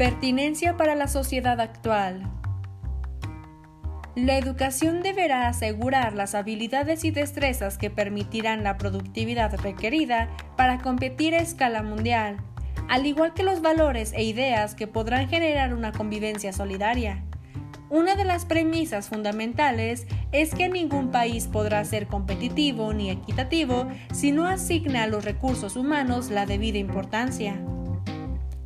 Pertinencia para la sociedad actual. La educación deberá asegurar las habilidades y destrezas que permitirán la productividad requerida para competir a escala mundial, al igual que los valores e ideas que podrán generar una convivencia solidaria. Una de las premisas fundamentales es que ningún país podrá ser competitivo ni equitativo si no asigna a los recursos humanos la debida importancia.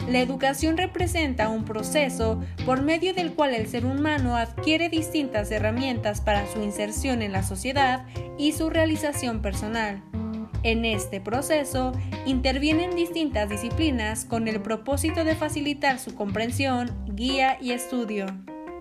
La educación representa un proceso por medio del cual el ser humano adquiere distintas herramientas para su inserción en la sociedad y su realización personal. En este proceso intervienen distintas disciplinas con el propósito de facilitar su comprensión, guía y estudio.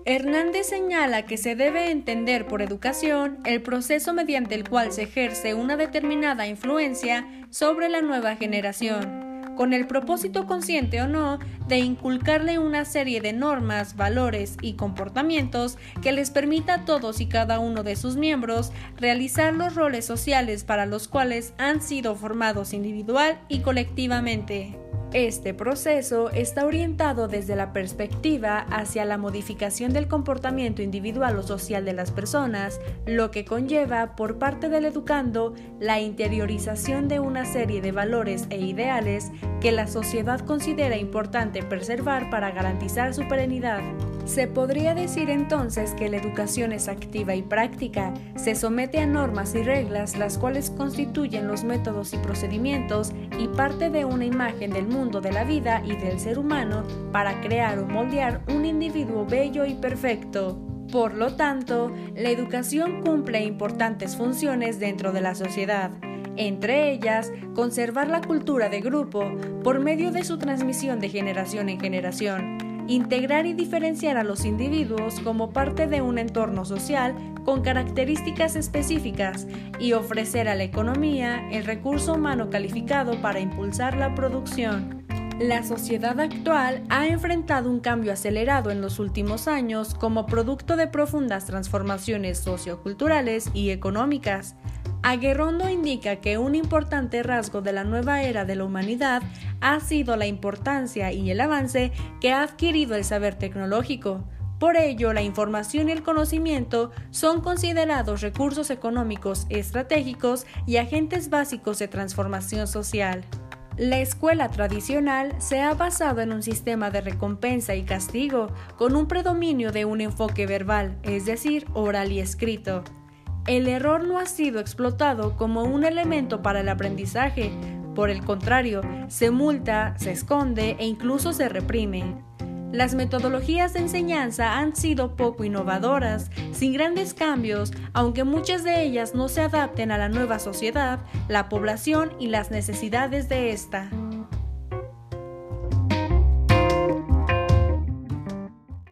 Hernández señala que se debe entender por educación el proceso mediante el cual se ejerce una determinada influencia sobre la nueva generación con el propósito consciente o no de inculcarle una serie de normas, valores y comportamientos que les permita a todos y cada uno de sus miembros realizar los roles sociales para los cuales han sido formados individual y colectivamente. Este proceso está orientado desde la perspectiva hacia la modificación del comportamiento individual o social de las personas, lo que conlleva por parte del educando la interiorización de una serie de valores e ideales que la sociedad considera importante preservar para garantizar su perenidad. Se podría decir entonces que la educación es activa y práctica, se somete a normas y reglas las cuales constituyen los métodos y procedimientos y parte de una imagen del mundo de la vida y del ser humano para crear o moldear un individuo bello y perfecto. Por lo tanto, la educación cumple importantes funciones dentro de la sociedad, entre ellas conservar la cultura de grupo por medio de su transmisión de generación en generación, integrar y diferenciar a los individuos como parte de un entorno social con características específicas y ofrecer a la economía el recurso humano calificado para impulsar la producción. La sociedad actual ha enfrentado un cambio acelerado en los últimos años como producto de profundas transformaciones socioculturales y económicas, Aguerrondo indica que un importante rasgo de la nueva era de la humanidad ha sido la importancia y el avance que ha adquirido el saber tecnológico. Por ello, la información y el conocimiento son considerados recursos económicos estratégicos y agentes básicos de transformación social. La escuela tradicional se ha basado en un sistema de recompensa y castigo, con un predominio de un enfoque verbal, es decir, oral y escrito. El error no ha sido explotado como un elemento para el aprendizaje, por el contrario, se multa, se esconde e incluso se reprime. Las metodologías de enseñanza han sido poco innovadoras, sin grandes cambios, aunque muchas de ellas no se adapten a la nueva sociedad, la población y las necesidades de esta.